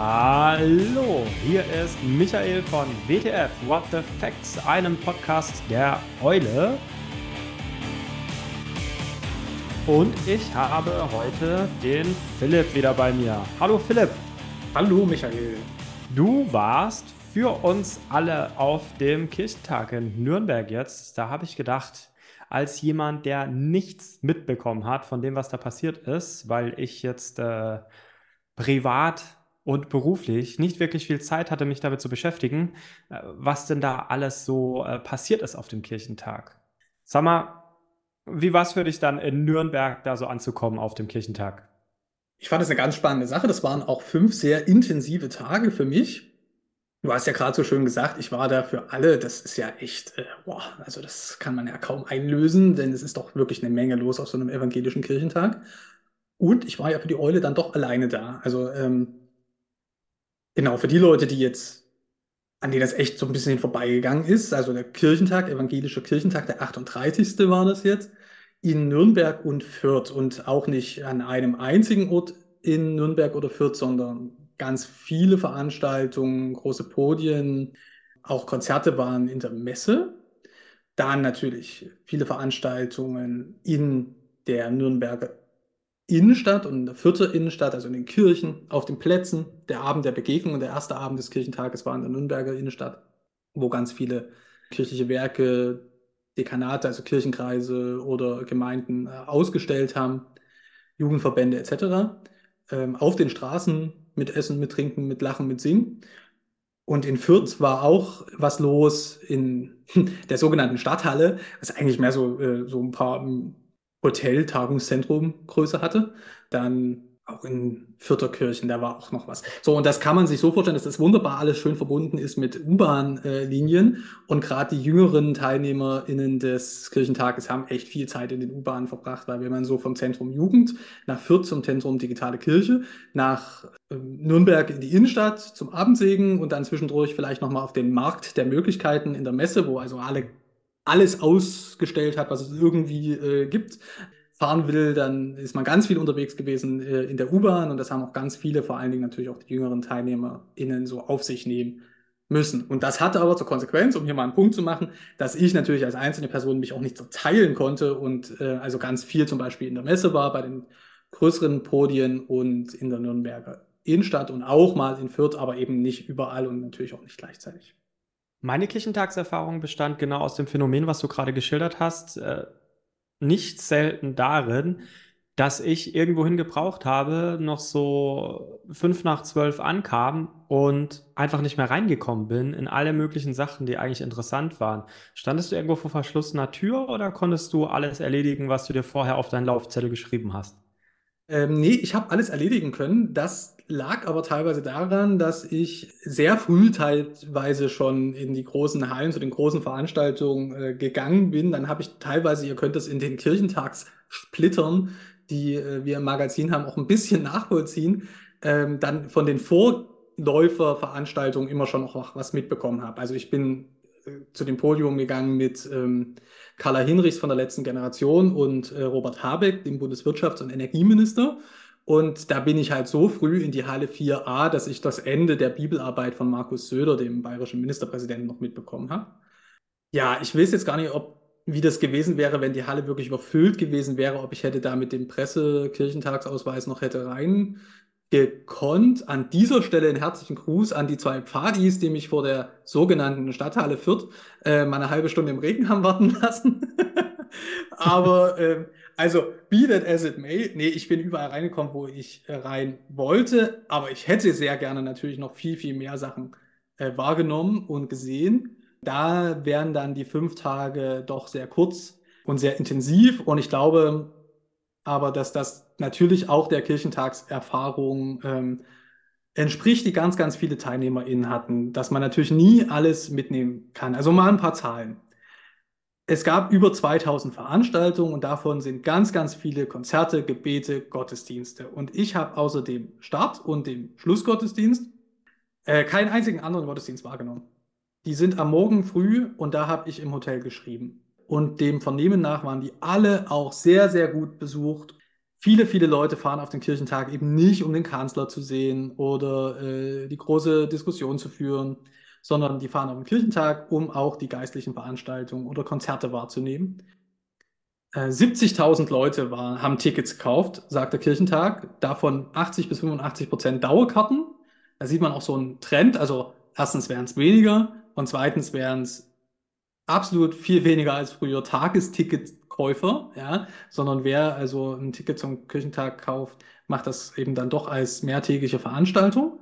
Hallo, hier ist Michael von WTF What the Facts, einem Podcast der Eule. Und ich habe heute den Philipp wieder bei mir. Hallo Philipp. Hallo Michael. Du warst für uns alle auf dem Kirchentag in Nürnberg jetzt. Da habe ich gedacht, als jemand, der nichts mitbekommen hat von dem, was da passiert ist, weil ich jetzt äh, privat und beruflich nicht wirklich viel Zeit hatte, mich damit zu beschäftigen, äh, was denn da alles so äh, passiert ist auf dem Kirchentag. Sag mal, wie war es für dich dann in Nürnberg da so anzukommen auf dem Kirchentag? Ich fand es eine ganz spannende Sache. Das waren auch fünf sehr intensive Tage für mich. Du hast ja gerade so schön gesagt, ich war da für alle. Das ist ja echt, äh, boah, also das kann man ja kaum einlösen, denn es ist doch wirklich eine Menge los auf so einem evangelischen Kirchentag. Und ich war ja für die Eule dann doch alleine da. Also ähm, Genau, für die Leute, die jetzt, an denen das echt so ein bisschen vorbeigegangen ist, also der Kirchentag, evangelischer Kirchentag, der 38. war das jetzt, in Nürnberg und Fürth und auch nicht an einem einzigen Ort in Nürnberg oder Fürth, sondern ganz viele Veranstaltungen, große Podien, auch Konzerte waren in der Messe. Dann natürlich viele Veranstaltungen in der Nürnberger Innenstadt und in der vierten Innenstadt, also in den Kirchen, auf den Plätzen. Der Abend der Begegnung und der erste Abend des Kirchentages war in der Nürnberger Innenstadt, wo ganz viele kirchliche Werke, Dekanate, also Kirchenkreise oder Gemeinden äh, ausgestellt haben, Jugendverbände etc. Ähm, auf den Straßen mit Essen, mit Trinken, mit Lachen, mit Singen. Und in Fürth war auch was los in der sogenannten Stadthalle, was eigentlich mehr so, äh, so ein paar Hotel, Tagungszentrum Größe hatte. Dann auch in Vierterkirchen, da war auch noch was. So, und das kann man sich so vorstellen, dass das wunderbar alles schön verbunden ist mit U-Bahn-Linien. Und gerade die jüngeren TeilnehmerInnen des Kirchentages haben echt viel Zeit in den U-Bahnen verbracht, weil wenn man so vom Zentrum Jugend nach Fürth zum Zentrum Digitale Kirche, nach ähm, Nürnberg in die Innenstadt zum Abendsegen und dann zwischendurch vielleicht nochmal auf den Markt der Möglichkeiten in der Messe, wo also alle alles ausgestellt hat, was es irgendwie äh, gibt, fahren will, dann ist man ganz viel unterwegs gewesen äh, in der U-Bahn und das haben auch ganz viele, vor allen Dingen natürlich auch die jüngeren TeilnehmerInnen so auf sich nehmen müssen. Und das hatte aber zur Konsequenz, um hier mal einen Punkt zu machen, dass ich natürlich als einzelne Person mich auch nicht so teilen konnte und äh, also ganz viel zum Beispiel in der Messe war, bei den größeren Podien und in der Nürnberger Innenstadt und auch mal in Fürth, aber eben nicht überall und natürlich auch nicht gleichzeitig. Meine Kirchentagserfahrung bestand genau aus dem Phänomen, was du gerade geschildert hast, äh, nicht selten darin, dass ich irgendwohin gebraucht habe, noch so fünf nach zwölf ankam und einfach nicht mehr reingekommen bin in alle möglichen Sachen, die eigentlich interessant waren. Standest du irgendwo vor verschlossener Tür oder konntest du alles erledigen, was du dir vorher auf deinen Laufzettel geschrieben hast? Ähm, nee, ich habe alles erledigen können. Das lag aber teilweise daran, dass ich sehr früh teilweise schon in die großen Hallen zu den großen Veranstaltungen äh, gegangen bin. Dann habe ich teilweise, ihr könnt das in den Kirchentagssplittern, die äh, wir im Magazin haben, auch ein bisschen nachvollziehen, ähm, dann von den Vorläuferveranstaltungen immer schon noch was mitbekommen habe. Also ich bin äh, zu dem Podium gegangen mit ähm, Carla Hinrichs von der letzten Generation und äh, Robert Habeck, dem Bundeswirtschafts- und Energieminister. Und da bin ich halt so früh in die Halle 4a, dass ich das Ende der Bibelarbeit von Markus Söder, dem bayerischen Ministerpräsidenten, noch mitbekommen habe. Ja, ich weiß jetzt gar nicht, ob wie das gewesen wäre, wenn die Halle wirklich überfüllt gewesen wäre, ob ich hätte da mit dem Presse-Kirchentagsausweis noch hätte rein gekonnt. An dieser Stelle einen herzlichen Gruß an die zwei Pfadis, die mich vor der sogenannten Stadthalle Fürth äh, mal eine halbe Stunde im Regen haben warten lassen. Aber äh, also, be that as it may, nee, ich bin überall reingekommen, wo ich äh, rein wollte, aber ich hätte sehr gerne natürlich noch viel, viel mehr Sachen äh, wahrgenommen und gesehen. Da wären dann die fünf Tage doch sehr kurz und sehr intensiv und ich glaube aber, dass das natürlich auch der Kirchentagserfahrung ähm, entspricht, die ganz, ganz viele TeilnehmerInnen hatten, dass man natürlich nie alles mitnehmen kann. Also mal ein paar Zahlen. Es gab über 2000 Veranstaltungen und davon sind ganz, ganz viele Konzerte, Gebete, Gottesdienste. Und ich habe außer dem Start und dem Schlussgottesdienst äh, keinen einzigen anderen Gottesdienst wahrgenommen. Die sind am Morgen früh und da habe ich im Hotel geschrieben. Und dem Vernehmen nach waren die alle auch sehr, sehr gut besucht. Viele, viele Leute fahren auf den Kirchentag eben nicht, um den Kanzler zu sehen oder äh, die große Diskussion zu führen, sondern die fahren den Kirchentag, um auch die geistlichen Veranstaltungen oder Konzerte wahrzunehmen. Äh, 70.000 Leute war, haben Tickets gekauft, sagt der Kirchentag, davon 80 bis 85 Prozent Dauerkarten. Da sieht man auch so einen Trend. Also erstens wären es weniger und zweitens wären es absolut viel weniger als früher Tagesticketkäufer, ja, sondern wer also ein Ticket zum Kirchentag kauft, macht das eben dann doch als mehrtägige Veranstaltung.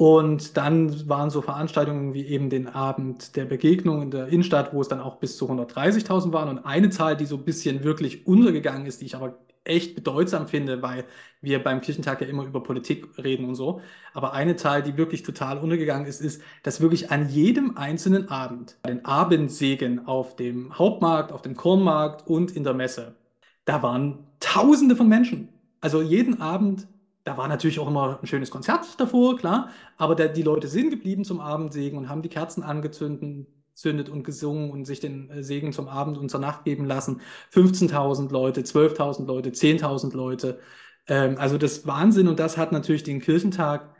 Und dann waren so Veranstaltungen wie eben den Abend der Begegnung in der Innenstadt, wo es dann auch bis zu 130.000 waren. Und eine Zahl, die so ein bisschen wirklich untergegangen ist, die ich aber echt bedeutsam finde, weil wir beim Kirchentag ja immer über Politik reden und so. Aber eine Zahl, die wirklich total untergegangen ist, ist, dass wirklich an jedem einzelnen Abend, den Abendsegen auf dem Hauptmarkt, auf dem Kornmarkt und in der Messe, da waren Tausende von Menschen. Also jeden Abend da war natürlich auch immer ein schönes Konzert davor, klar, aber der, die Leute sind geblieben zum Abendsegen und haben die Kerzen angezündet und gesungen und sich den äh, Segen zum Abend und zur Nacht geben lassen. 15.000 Leute, 12.000 Leute, 10.000 Leute. Ähm, also das Wahnsinn und das hat natürlich den Kirchentag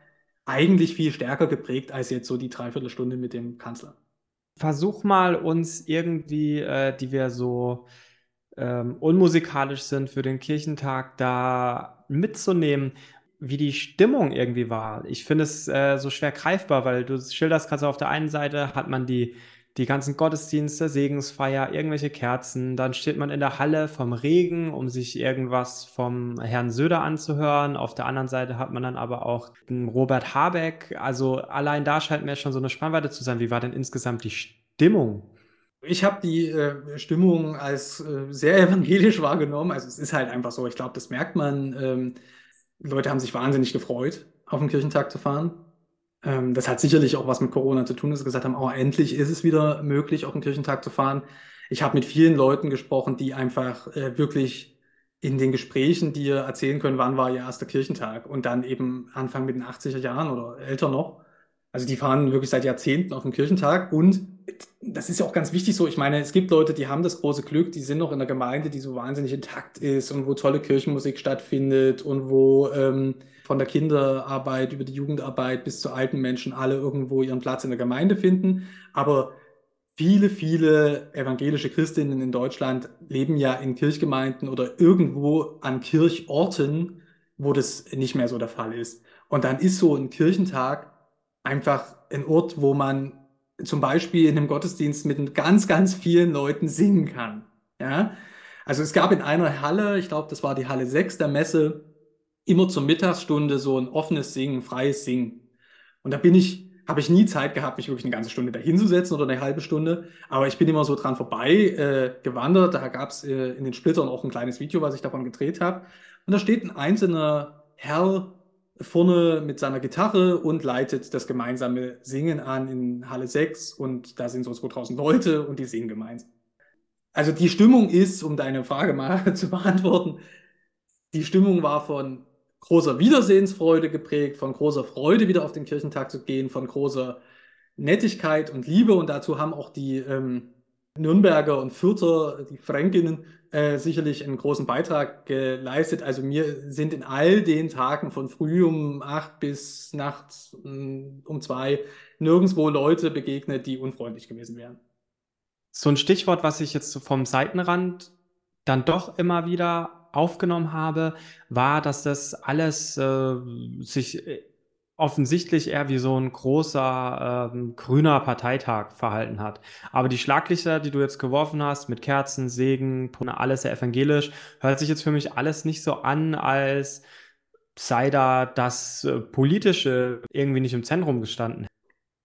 eigentlich viel stärker geprägt als jetzt so die Dreiviertelstunde mit dem Kanzler. Versuch mal uns irgendwie, äh, die wir so ähm, unmusikalisch sind für den Kirchentag, da mitzunehmen wie die Stimmung irgendwie war. Ich finde es äh, so schwer greifbar, weil du schilderst gerade so auf der einen Seite hat man die, die ganzen Gottesdienste, Segensfeier, irgendwelche Kerzen, dann steht man in der Halle vom Regen, um sich irgendwas vom Herrn Söder anzuhören. Auf der anderen Seite hat man dann aber auch Robert Habeck. Also allein da scheint mir schon so eine Spannweite zu sein. Wie war denn insgesamt die Stimmung? Ich habe die äh, Stimmung als äh, sehr evangelisch wahrgenommen. Also es ist halt einfach so, ich glaube, das merkt man. Ähm, Leute haben sich wahnsinnig gefreut, auf den Kirchentag zu fahren. Ähm, das hat sicherlich auch was mit Corona zu tun, dass sie gesagt haben, oh, endlich ist es wieder möglich, auf den Kirchentag zu fahren. Ich habe mit vielen Leuten gesprochen, die einfach äh, wirklich in den Gesprächen dir erzählen können, wann war ihr erster Kirchentag und dann eben Anfang mit den 80er Jahren oder älter noch. Also die fahren wirklich seit Jahrzehnten auf dem Kirchentag und das ist ja auch ganz wichtig so. Ich meine, es gibt Leute, die haben das große Glück, die sind noch in der Gemeinde, die so wahnsinnig intakt ist und wo tolle Kirchenmusik stattfindet und wo ähm, von der Kinderarbeit über die Jugendarbeit bis zu alten Menschen alle irgendwo ihren Platz in der Gemeinde finden. Aber viele, viele evangelische Christinnen in Deutschland leben ja in Kirchgemeinden oder irgendwo an Kirchorten, wo das nicht mehr so der Fall ist. Und dann ist so ein Kirchentag einfach ein Ort, wo man zum Beispiel in einem Gottesdienst mit ganz, ganz vielen Leuten singen kann. Ja? Also es gab in einer Halle, ich glaube, das war die Halle 6 der Messe, immer zur Mittagsstunde so ein offenes Singen, freies Singen. Und da bin ich, habe ich nie Zeit gehabt, mich wirklich eine ganze Stunde dahinzusetzen oder eine halbe Stunde. Aber ich bin immer so dran vorbei äh, gewandert. Da gab es äh, in den Splittern auch ein kleines Video, was ich davon gedreht habe. Und da steht ein einzelner Herr vorne mit seiner Gitarre und leitet das gemeinsame Singen an in Halle 6 und da sind so 2000 Leute und die singen gemeinsam. Also die Stimmung ist, um deine Frage mal zu beantworten, die Stimmung war von großer Wiedersehensfreude geprägt, von großer Freude wieder auf den Kirchentag zu gehen, von großer Nettigkeit und Liebe und dazu haben auch die ähm, Nürnberger und Fürther, die Fränkinnen, äh, sicherlich einen großen Beitrag geleistet. Also mir sind in all den Tagen von früh um acht bis nachts mm, um zwei nirgendwo Leute begegnet, die unfreundlich gewesen wären. So ein Stichwort, was ich jetzt vom Seitenrand dann doch immer wieder aufgenommen habe, war, dass das alles äh, sich äh, offensichtlich eher wie so ein großer ähm, grüner Parteitag verhalten hat. Aber die Schlaglichter, die du jetzt geworfen hast, mit Kerzen, Segen, alles sehr evangelisch, hört sich jetzt für mich alles nicht so an, als sei da das äh, Politische irgendwie nicht im Zentrum gestanden.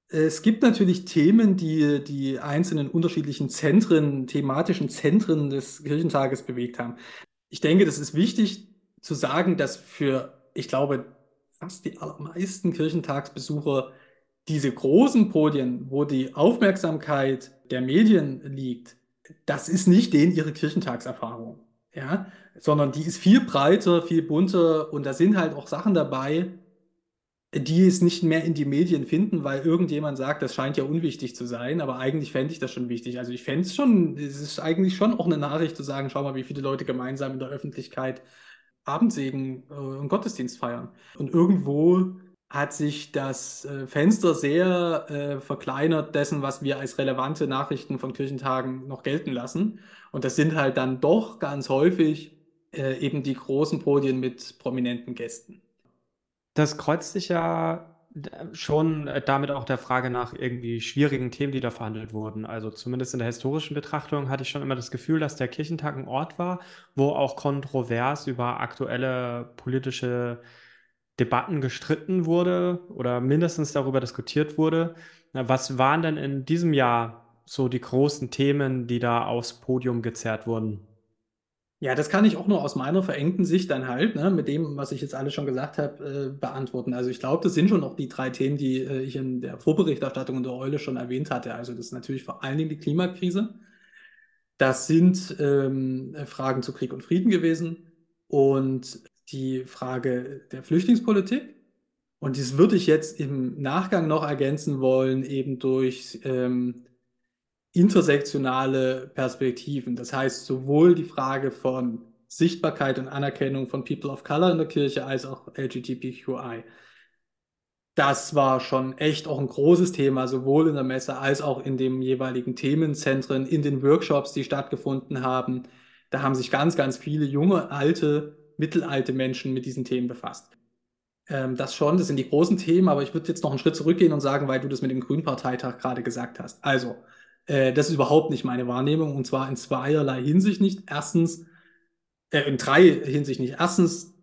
Es gibt natürlich Themen, die die einzelnen unterschiedlichen Zentren, thematischen Zentren des Kirchentages bewegt haben. Ich denke, das ist wichtig zu sagen, dass für, ich glaube, fast die allermeisten Kirchentagsbesucher diese großen Podien, wo die Aufmerksamkeit der Medien liegt, das ist nicht denen ihre Kirchentagserfahrung, ja, sondern die ist viel breiter, viel bunter und da sind halt auch Sachen dabei, die es nicht mehr in die Medien finden, weil irgendjemand sagt, das scheint ja unwichtig zu sein, aber eigentlich fände ich das schon wichtig. Also ich fände es schon, es ist eigentlich schon auch eine Nachricht zu sagen, schau mal, wie viele Leute gemeinsam in der Öffentlichkeit Abendsegen äh, und Gottesdienst feiern. Und irgendwo hat sich das äh, Fenster sehr äh, verkleinert dessen, was wir als relevante Nachrichten von Kirchentagen noch gelten lassen. Und das sind halt dann doch ganz häufig äh, eben die großen Podien mit prominenten Gästen. Das kreuzt sich ja schon äh, damit auch der Frage nach irgendwie schwierigen Themen, die da verhandelt wurden. Also zumindest in der historischen Betrachtung hatte ich schon immer das Gefühl, dass der Kirchentag ein Ort war, wo auch kontrovers über aktuelle politische Debatten gestritten wurde oder mindestens darüber diskutiert wurde. Was waren denn in diesem Jahr so die großen Themen, die da aufs Podium gezerrt wurden? Ja, das kann ich auch nur aus meiner verengten Sicht dann halt, ne, mit dem, was ich jetzt alles schon gesagt habe, äh, beantworten. Also ich glaube, das sind schon noch die drei Themen, die äh, ich in der Vorberichterstattung in der Eule schon erwähnt hatte. Also das ist natürlich vor allen Dingen die Klimakrise. Das sind ähm, Fragen zu Krieg und Frieden gewesen und die Frage der Flüchtlingspolitik. Und dies würde ich jetzt im Nachgang noch ergänzen wollen, eben durch ähm, intersektionale Perspektiven. Das heißt, sowohl die Frage von Sichtbarkeit und Anerkennung von People of Color in der Kirche als auch LGBTQI. Das war schon echt auch ein großes Thema, sowohl in der Messe als auch in den jeweiligen Themenzentren, in den Workshops, die stattgefunden haben. Da haben sich ganz, ganz viele junge, alte, mittelalte Menschen mit diesen Themen befasst. Ähm, das schon, das sind die großen Themen, aber ich würde jetzt noch einen Schritt zurückgehen und sagen, weil du das mit dem Grünparteitag gerade gesagt hast. Also, äh, das ist überhaupt nicht meine Wahrnehmung und zwar in zweierlei Hinsicht nicht. Erstens, äh, in drei Hinsicht nicht. Erstens,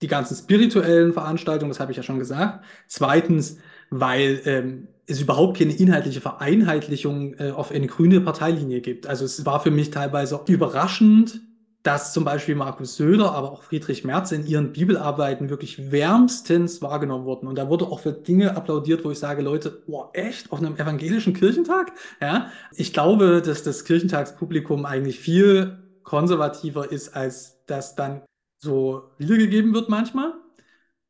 die ganzen spirituellen Veranstaltungen, das habe ich ja schon gesagt. Zweitens, weil ähm, es überhaupt keine inhaltliche Vereinheitlichung äh, auf eine grüne Parteilinie gibt. Also es war für mich teilweise überraschend, dass zum Beispiel Markus Söder, aber auch Friedrich Merz in ihren Bibelarbeiten wirklich wärmstens wahrgenommen wurden. Und da wurde auch für Dinge applaudiert, wo ich sage, Leute, boah, echt? Auf einem evangelischen Kirchentag? Ja. Ich glaube, dass das Kirchentagspublikum eigentlich viel konservativer ist, als das dann so wiedergegeben wird manchmal.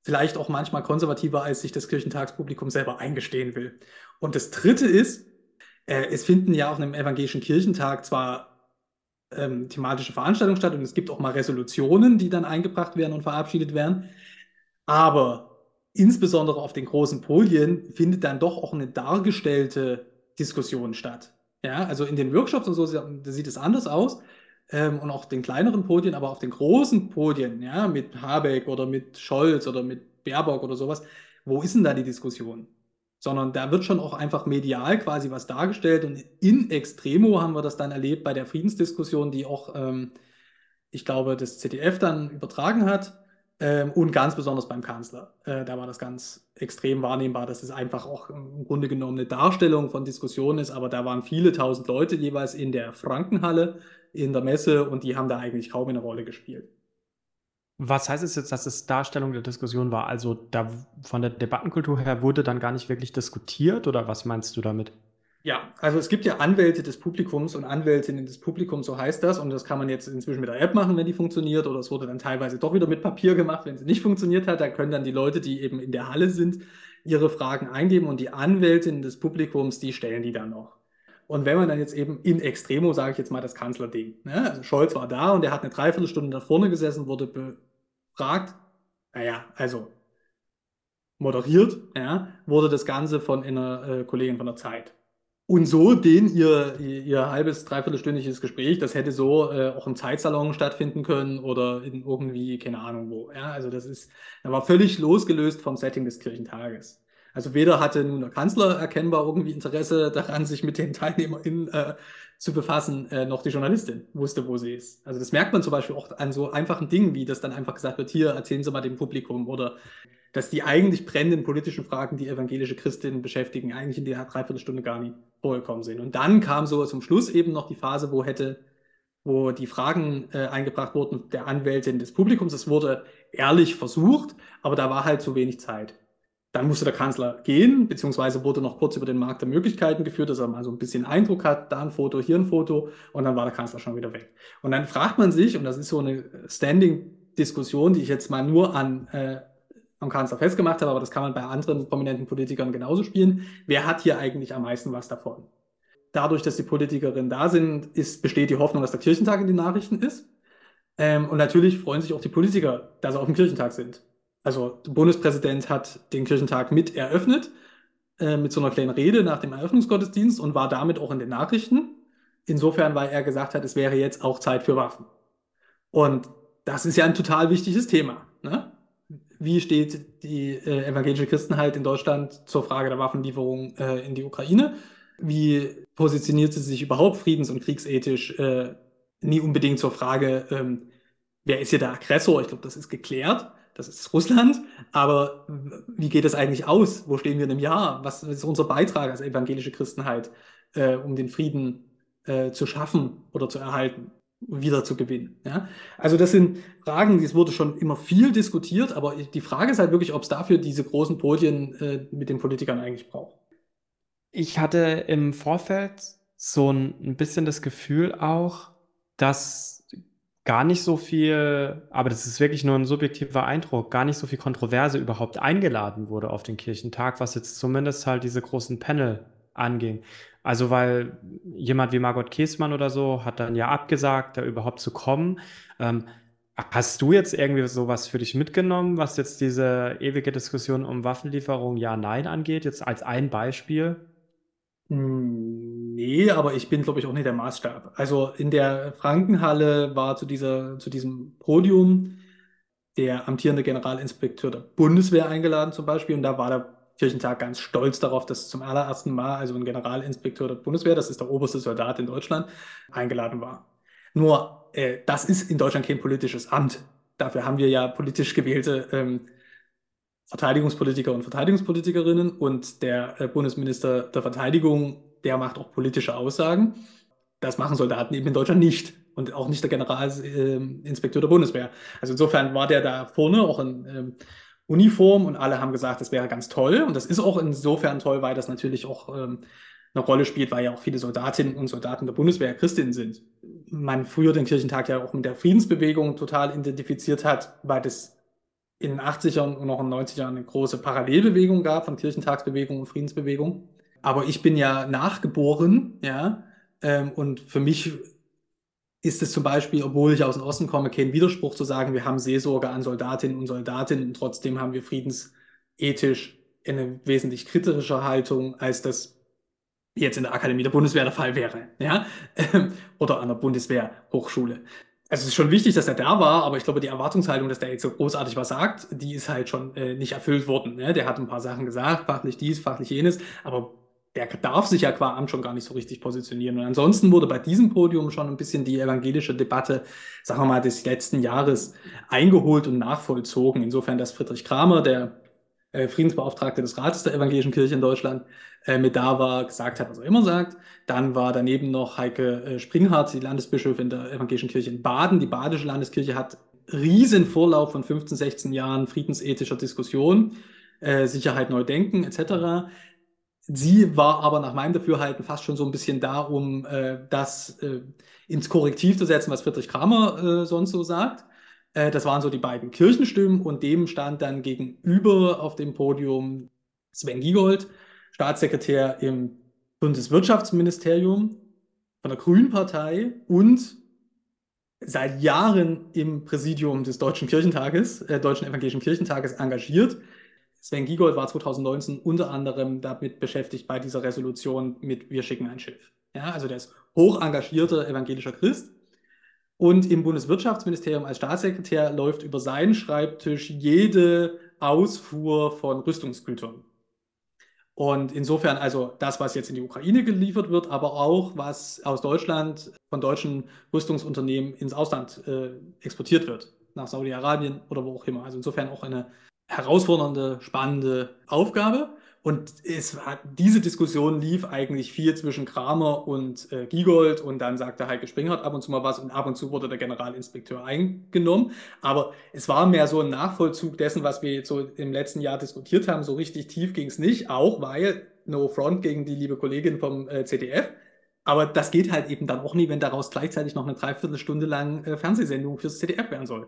Vielleicht auch manchmal konservativer, als sich das Kirchentagspublikum selber eingestehen will. Und das dritte ist, äh, es finden ja auf einem evangelischen Kirchentag zwar ähm, thematische Veranstaltung statt und es gibt auch mal Resolutionen, die dann eingebracht werden und verabschiedet werden. Aber insbesondere auf den großen Podien findet dann doch auch eine dargestellte Diskussion statt. Ja, also in den Workshops und so sieht es anders aus. Ähm, und auch den kleineren Podien, aber auf den großen Podien, ja, mit Habeck oder mit Scholz oder mit Baerbock oder sowas, wo ist denn da die Diskussion? Sondern da wird schon auch einfach medial quasi was dargestellt. Und in Extremo haben wir das dann erlebt bei der Friedensdiskussion, die auch, ähm, ich glaube, das ZDF dann übertragen hat. Ähm, und ganz besonders beim Kanzler. Äh, da war das ganz extrem wahrnehmbar, dass es einfach auch im Grunde genommen eine Darstellung von Diskussionen ist. Aber da waren viele tausend Leute jeweils in der Frankenhalle, in der Messe und die haben da eigentlich kaum eine Rolle gespielt. Was heißt es jetzt, dass es Darstellung der Diskussion war? Also da von der Debattenkultur her wurde dann gar nicht wirklich diskutiert oder was meinst du damit? Ja, also es gibt ja Anwälte des Publikums und Anwältinnen des Publikums, so heißt das. Und das kann man jetzt inzwischen mit der App machen, wenn die funktioniert. Oder es wurde dann teilweise doch wieder mit Papier gemacht, wenn sie nicht funktioniert hat. Da können dann die Leute, die eben in der Halle sind, ihre Fragen eingeben und die Anwältinnen des Publikums, die stellen die dann noch. Und wenn man dann jetzt eben in Extremo, sage ich jetzt mal, das Kanzlerding, ne? also Scholz war da und er hat eine Dreiviertelstunde da vorne gesessen, wurde fragt, naja, also moderiert, ja, wurde das Ganze von einer äh, Kollegin von der Zeit. Und so den ihr, ihr, ihr halbes, dreiviertelstündiges Gespräch, das hätte so äh, auch im Zeitsalon stattfinden können oder in irgendwie, keine Ahnung wo. Ja, also das ist, er war völlig losgelöst vom Setting des Kirchentages. Also weder hatte nun der Kanzler erkennbar irgendwie Interesse daran, sich mit den TeilnehmerInnen äh, zu befassen, äh, noch die Journalistin wusste, wo sie ist. Also das merkt man zum Beispiel auch an so einfachen Dingen, wie das dann einfach gesagt wird, hier erzählen Sie mal dem Publikum oder dass die eigentlich brennenden politischen Fragen, die evangelische Christinnen beschäftigen, eigentlich in der Dreiviertelstunde gar nicht vorgekommen sind. Und dann kam so zum Schluss eben noch die Phase, wo hätte, wo die Fragen äh, eingebracht wurden der Anwältin des Publikums. Es wurde ehrlich versucht, aber da war halt zu wenig Zeit. Dann musste der Kanzler gehen, beziehungsweise wurde noch kurz über den Markt der Möglichkeiten geführt, dass er mal so ein bisschen Eindruck hat, da ein Foto, hier ein Foto, und dann war der Kanzler schon wieder weg. Und dann fragt man sich, und das ist so eine Standing-Diskussion, die ich jetzt mal nur an äh, am Kanzler festgemacht habe, aber das kann man bei anderen prominenten Politikern genauso spielen. Wer hat hier eigentlich am meisten was davon? Dadurch, dass die Politikerinnen da sind, ist, besteht die Hoffnung, dass der Kirchentag in den Nachrichten ist. Ähm, und natürlich freuen sich auch die Politiker, dass sie auf dem Kirchentag sind. Also der Bundespräsident hat den Kirchentag mit eröffnet, äh, mit so einer kleinen Rede nach dem Eröffnungsgottesdienst und war damit auch in den Nachrichten. Insofern, weil er gesagt hat, es wäre jetzt auch Zeit für Waffen. Und das ist ja ein total wichtiges Thema. Ne? Wie steht die äh, evangelische Christenheit in Deutschland zur Frage der Waffenlieferung äh, in die Ukraine? Wie positioniert sie sich überhaupt friedens- und kriegsethisch? Äh, nie unbedingt zur Frage, ähm, wer ist hier der Aggressor? Ich glaube, das ist geklärt. Das ist Russland. Aber wie geht es eigentlich aus? Wo stehen wir in einem Jahr? Was ist unser Beitrag als evangelische Christenheit, äh, um den Frieden äh, zu schaffen oder zu erhalten? wieder zu gewinnen. Ja? Also das sind Fragen, es wurde schon immer viel diskutiert, aber die Frage ist halt wirklich, ob es dafür diese großen Podien äh, mit den Politikern eigentlich braucht. Ich hatte im Vorfeld so ein, ein bisschen das Gefühl auch, dass gar nicht so viel, aber das ist wirklich nur ein subjektiver Eindruck, gar nicht so viel Kontroverse überhaupt eingeladen wurde auf den Kirchentag, was jetzt zumindest halt diese großen Panel anging. Also weil jemand wie Margot Käßmann oder so hat dann ja abgesagt, da überhaupt zu kommen. Ähm, hast du jetzt irgendwie sowas für dich mitgenommen, was jetzt diese ewige Diskussion um Waffenlieferung ja, nein angeht, jetzt als ein Beispiel? Hm, nee, aber ich bin, glaube ich, auch nicht der Maßstab. Also in der Frankenhalle war zu dieser, zu diesem Podium der amtierende Generalinspekteur der Bundeswehr eingeladen zum Beispiel und da war der Kirchentag ganz stolz darauf, dass zum allerersten Mal also ein Generalinspekteur der Bundeswehr, das ist der oberste Soldat in Deutschland, eingeladen war. Nur, äh, das ist in Deutschland kein politisches Amt. Dafür haben wir ja politisch gewählte ähm, Verteidigungspolitiker und Verteidigungspolitikerinnen und der äh, Bundesminister der Verteidigung, der macht auch politische Aussagen. Das machen Soldaten eben in Deutschland nicht und auch nicht der Generalinspekteur der Bundeswehr. Also insofern war der da vorne auch in ähm, Uniform und alle haben gesagt, das wäre ganz toll. Und das ist auch insofern toll, weil das natürlich auch ähm, eine Rolle spielt, weil ja auch viele Soldatinnen und Soldaten der Bundeswehr Christinnen sind. Man früher den Kirchentag ja auch mit der Friedensbewegung total identifiziert hat, weil das in den 80ern und auch in den 90ern eine große Parallelbewegung gab von Kirchentagsbewegung und Friedensbewegung. Aber ich bin ja nachgeboren, ja, ähm, und für mich ist es zum Beispiel, obwohl ich aus dem Osten komme, kein Widerspruch zu sagen, wir haben Seelsorge an Soldatinnen und Soldatinnen und trotzdem haben wir friedensethisch eine wesentlich kritische Haltung, als das jetzt in der Akademie der Bundeswehr der Fall wäre, ja, oder an der Bundeswehrhochschule also es ist schon wichtig, dass er da war, aber ich glaube, die Erwartungshaltung, dass der jetzt so großartig was sagt, die ist halt schon äh, nicht erfüllt worden. Ne? Der hat ein paar Sachen gesagt, fachlich dies, fachlich jenes, aber der darf sich ja qua Amt schon gar nicht so richtig positionieren. Und ansonsten wurde bei diesem Podium schon ein bisschen die evangelische Debatte, sagen wir mal, des letzten Jahres eingeholt und nachvollzogen. Insofern, dass Friedrich Kramer, der äh, Friedensbeauftragte des Rates der Evangelischen Kirche in Deutschland, äh, mit da war, gesagt hat, was er immer sagt. Dann war daneben noch Heike äh, Springhardt, die Landesbischöfin der Evangelischen Kirche in Baden. Die Badische Landeskirche hat riesen Vorlauf von 15, 16 Jahren friedensethischer Diskussion, Sicherheit neu denken etc. Sie war aber nach meinem Dafürhalten fast schon so ein bisschen da, um äh, das äh, ins Korrektiv zu setzen, was Friedrich Kramer äh, sonst so sagt. Äh, das waren so die beiden Kirchenstimmen und dem stand dann gegenüber auf dem Podium Sven Giegold, Staatssekretär im Bundeswirtschaftsministerium von der Grünen Partei und seit Jahren im Präsidium des Deutschen Kirchentages, äh, Deutschen Evangelischen Kirchentages engagiert. Sven Giegold war 2019 unter anderem damit beschäftigt bei dieser Resolution mit Wir schicken ein Schiff. Ja, also der ist hoch engagierter evangelischer Christ. Und im Bundeswirtschaftsministerium als Staatssekretär läuft über seinen Schreibtisch jede Ausfuhr von Rüstungsgütern. Und insofern also das, was jetzt in die Ukraine geliefert wird, aber auch was aus Deutschland von deutschen Rüstungsunternehmen ins Ausland äh, exportiert wird, nach Saudi-Arabien oder wo auch immer. Also insofern auch eine herausfordernde, spannende Aufgabe. Und es war, diese Diskussion lief eigentlich viel zwischen Kramer und äh, Giegold und dann sagte Heike Springhardt ab und zu mal was und ab und zu wurde der Generalinspekteur eingenommen. Aber es war mehr so ein Nachvollzug dessen, was wir jetzt so im letzten Jahr diskutiert haben. So richtig tief ging es nicht, auch weil No Front gegen die liebe Kollegin vom äh, ZDF. Aber das geht halt eben dann auch nie, wenn daraus gleichzeitig noch eine Dreiviertelstunde lang äh, Fernsehsendung fürs ZDF werden soll.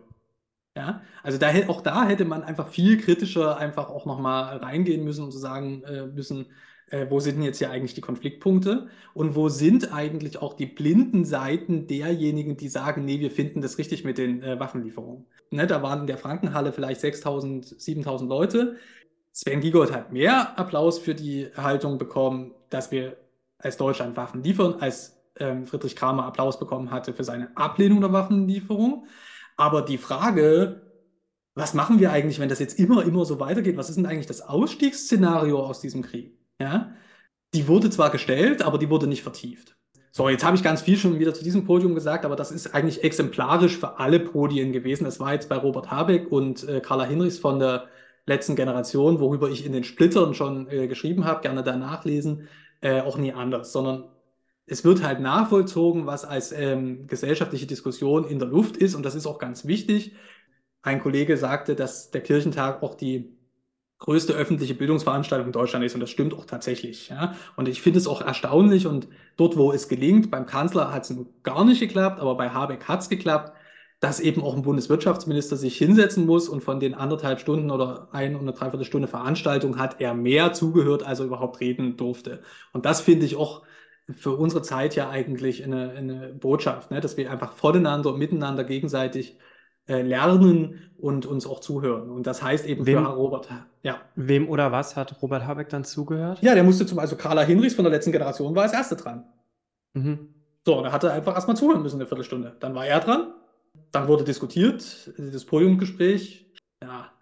Ja, also da, auch da hätte man einfach viel kritischer einfach auch nochmal reingehen müssen und zu sagen äh, müssen, äh, wo sind jetzt hier eigentlich die Konfliktpunkte und wo sind eigentlich auch die blinden Seiten derjenigen, die sagen, nee, wir finden das richtig mit den äh, Waffenlieferungen. Ne, da waren in der Frankenhalle vielleicht 6.000, 7.000 Leute. Sven Giegold hat mehr Applaus für die Haltung bekommen, dass wir als Deutschland Waffen liefern, als ähm, Friedrich Kramer Applaus bekommen hatte für seine Ablehnung der Waffenlieferung. Aber die Frage, was machen wir eigentlich, wenn das jetzt immer, immer so weitergeht? Was ist denn eigentlich das Ausstiegsszenario aus diesem Krieg? Ja, die wurde zwar gestellt, aber die wurde nicht vertieft. So, jetzt habe ich ganz viel schon wieder zu diesem Podium gesagt, aber das ist eigentlich exemplarisch für alle Podien gewesen. Das war jetzt bei Robert Habeck und äh, Carla Hinrichs von der letzten Generation, worüber ich in den Splittern schon äh, geschrieben habe, gerne da nachlesen, äh, auch nie anders, sondern es wird halt nachvollzogen, was als ähm, gesellschaftliche Diskussion in der Luft ist und das ist auch ganz wichtig. Ein Kollege sagte, dass der Kirchentag auch die größte öffentliche Bildungsveranstaltung in Deutschland ist und das stimmt auch tatsächlich. Ja? Und ich finde es auch erstaunlich und dort, wo es gelingt, beim Kanzler hat es gar nicht geklappt, aber bei Habeck hat es geklappt, dass eben auch ein Bundeswirtschaftsminister sich hinsetzen muss und von den anderthalb Stunden oder ein oder dreiviertel Stunde Veranstaltung hat er mehr zugehört, als er überhaupt reden durfte. Und das finde ich auch für unsere Zeit ja eigentlich eine, eine Botschaft, ne? dass wir einfach voneinander und miteinander gegenseitig äh, lernen und uns auch zuhören. Und das heißt eben wem, für Robert, ja. Wem oder was hat Robert Habeck dann zugehört? Ja, der musste zum, also Carla Hinrichs von der letzten Generation war als Erste dran. Mhm. So, da hat er einfach erstmal zuhören müssen, eine Viertelstunde. Dann war er dran, dann wurde diskutiert, das Podiumgespräch, ja,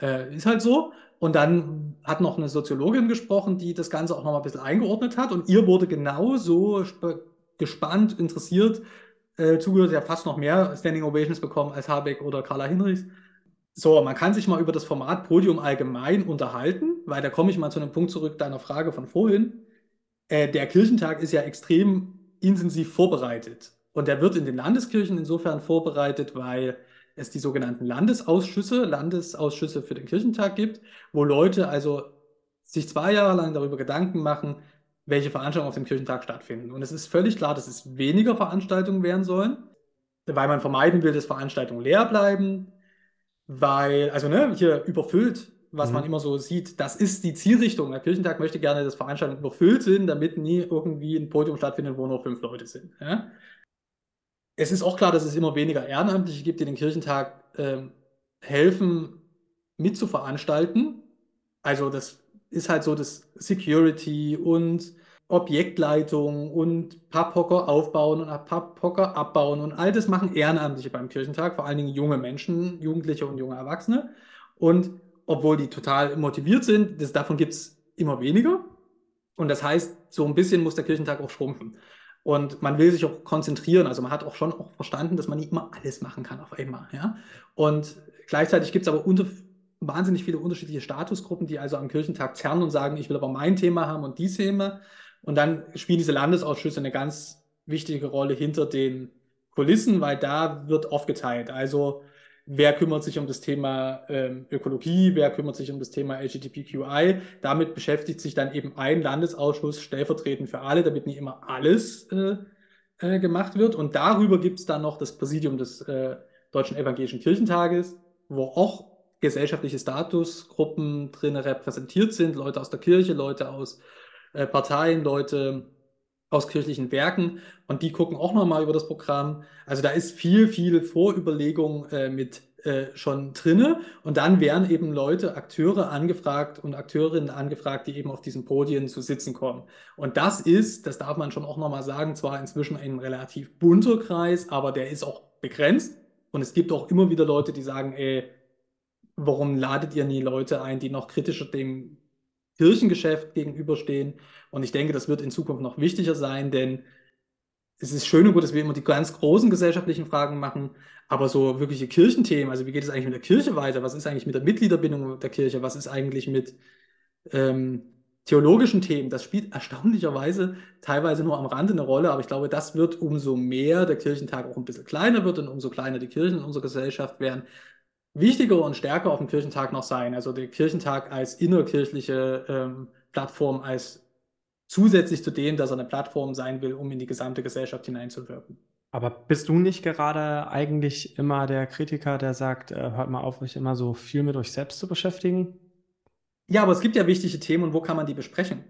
äh, ist halt so. Und dann hat noch eine Soziologin gesprochen, die das Ganze auch noch mal ein bisschen eingeordnet hat. Und ihr wurde genauso gespannt, interessiert, äh, zugehört, ja fast noch mehr Standing Ovations bekommen als Habeck oder Carla Hinrichs. So, man kann sich mal über das Format Podium allgemein unterhalten, weil da komme ich mal zu einem Punkt zurück deiner Frage von vorhin. Äh, der Kirchentag ist ja extrem intensiv vorbereitet. Und der wird in den Landeskirchen insofern vorbereitet, weil es die sogenannten Landesausschüsse, Landesausschüsse für den Kirchentag gibt, wo Leute also sich zwei Jahre lang darüber Gedanken machen, welche Veranstaltungen auf dem Kirchentag stattfinden. Und es ist völlig klar, dass es weniger Veranstaltungen werden sollen, weil man vermeiden will, dass Veranstaltungen leer bleiben, weil, also ne, hier überfüllt, was mhm. man immer so sieht, das ist die Zielrichtung. Der Kirchentag möchte gerne, dass Veranstaltungen überfüllt sind, damit nie irgendwie ein Podium stattfindet, wo nur fünf Leute sind. Ja? Es ist auch klar, dass es immer weniger Ehrenamtliche gibt, die den Kirchentag ähm, helfen, mitzuveranstalten. Also das ist halt so das Security und Objektleitung und Papphocker aufbauen und Papphocker abbauen und all das machen Ehrenamtliche beim Kirchentag, vor allen Dingen junge Menschen, Jugendliche und junge Erwachsene. Und obwohl die total motiviert sind, das, davon gibt es immer weniger. Und das heißt, so ein bisschen muss der Kirchentag auch schrumpfen. Und man will sich auch konzentrieren. Also man hat auch schon auch verstanden, dass man nicht immer alles machen kann auf einmal. Ja? Und gleichzeitig gibt es aber unter, wahnsinnig viele unterschiedliche Statusgruppen, die also am Kirchentag zerren und sagen, ich will aber mein Thema haben und die Thema. Und dann spielen diese Landesausschüsse eine ganz wichtige Rolle hinter den Kulissen, weil da wird aufgeteilt. Also wer kümmert sich um das Thema ähm, Ökologie, wer kümmert sich um das Thema LGBTQI. Damit beschäftigt sich dann eben ein Landesausschuss stellvertretend für alle, damit nicht immer alles äh, äh, gemacht wird. Und darüber gibt es dann noch das Präsidium des äh, Deutschen Evangelischen Kirchentages, wo auch gesellschaftliche Statusgruppen drin repräsentiert sind, Leute aus der Kirche, Leute aus äh, Parteien, Leute aus kirchlichen Werken und die gucken auch nochmal über das Programm. Also da ist viel, viel Vorüberlegung äh, mit äh, schon drinne und dann werden eben Leute, Akteure angefragt und Akteurinnen angefragt, die eben auf diesen Podien zu sitzen kommen. Und das ist, das darf man schon auch nochmal sagen, zwar inzwischen ein relativ bunter Kreis, aber der ist auch begrenzt und es gibt auch immer wieder Leute, die sagen, ey, warum ladet ihr nie Leute ein, die noch kritischer dem Kirchengeschäft gegenüberstehen? Und ich denke, das wird in Zukunft noch wichtiger sein, denn es ist schön und gut, dass wir immer die ganz großen gesellschaftlichen Fragen machen, aber so wirkliche Kirchenthemen, also wie geht es eigentlich mit der Kirche weiter? Was ist eigentlich mit der Mitgliederbindung der Kirche? Was ist eigentlich mit ähm, theologischen Themen? Das spielt erstaunlicherweise teilweise nur am Rande eine Rolle, aber ich glaube, das wird umso mehr der Kirchentag auch ein bisschen kleiner wird und umso kleiner die Kirchen in unserer Gesellschaft werden, wichtiger und stärker auf dem Kirchentag noch sein. Also der Kirchentag als innerkirchliche ähm, Plattform, als zusätzlich zu dem, dass er eine Plattform sein will, um in die gesamte Gesellschaft hineinzuwirken. Aber bist du nicht gerade eigentlich immer der Kritiker, der sagt, äh, hört mal auf, euch immer so viel mit euch selbst zu beschäftigen? Ja, aber es gibt ja wichtige Themen und wo kann man die besprechen?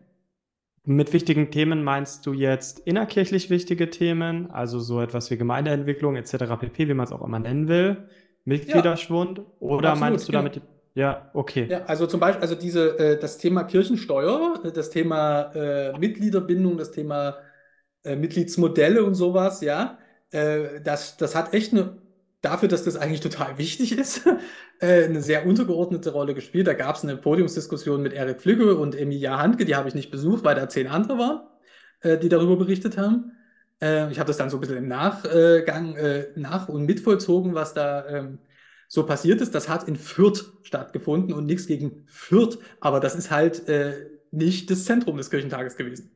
Mit wichtigen Themen meinst du jetzt innerkirchlich wichtige Themen, also so etwas wie Gemeindeentwicklung etc. pp, wie man es auch immer nennen will, Mitgliederschwund, oder Absolut, meinst du genau. damit, ja, okay. Ja, also zum Beispiel, also diese, äh, das Thema Kirchensteuer, äh, das Thema äh, Mitgliederbindung, das Thema äh, Mitgliedsmodelle und sowas, ja, äh, das, das hat echt eine, dafür, dass das eigentlich total wichtig ist, äh, eine sehr untergeordnete Rolle gespielt. Da gab es eine Podiumsdiskussion mit Erik Flügge und Emilia Handke, die habe ich nicht besucht, weil da zehn andere waren, die darüber berichtet haben. Äh, ich habe das dann so ein bisschen im Nachgang äh, nach- und mitvollzogen, was da ähm, so passiert ist. Das hat in Fürth stattgefunden und nichts gegen Fürth, aber das ist halt äh, nicht das Zentrum des Kirchentages gewesen.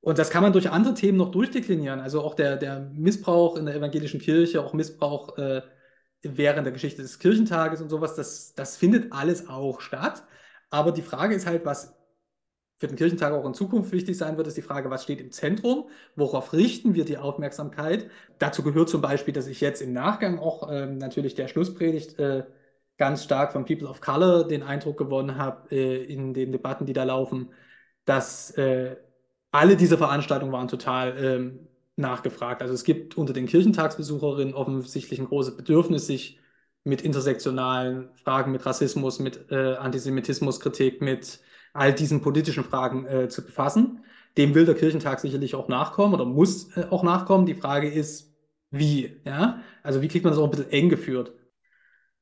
Und das kann man durch andere Themen noch durchdeklinieren. Also auch der, der Missbrauch in der evangelischen Kirche, auch Missbrauch äh, während der Geschichte des Kirchentages und sowas, das, das findet alles auch statt. Aber die Frage ist halt, was für den Kirchentag auch in Zukunft wichtig sein wird, ist die Frage, was steht im Zentrum? Worauf richten wir die Aufmerksamkeit? Dazu gehört zum Beispiel, dass ich jetzt im Nachgang auch ähm, natürlich der Schlusspredigt äh, ganz stark von People of Color den Eindruck gewonnen habe äh, in den Debatten, die da laufen, dass äh, alle diese Veranstaltungen waren total ähm, nachgefragt. Also es gibt unter den Kirchentagsbesucherinnen offensichtlich ein großes Bedürfnis, sich mit intersektionalen Fragen, mit Rassismus, mit äh, Antisemitismuskritik, mit all diesen politischen Fragen äh, zu befassen. Dem will der Kirchentag sicherlich auch nachkommen oder muss äh, auch nachkommen. Die Frage ist, wie? Ja? Also wie kriegt man das auch ein bisschen eng geführt?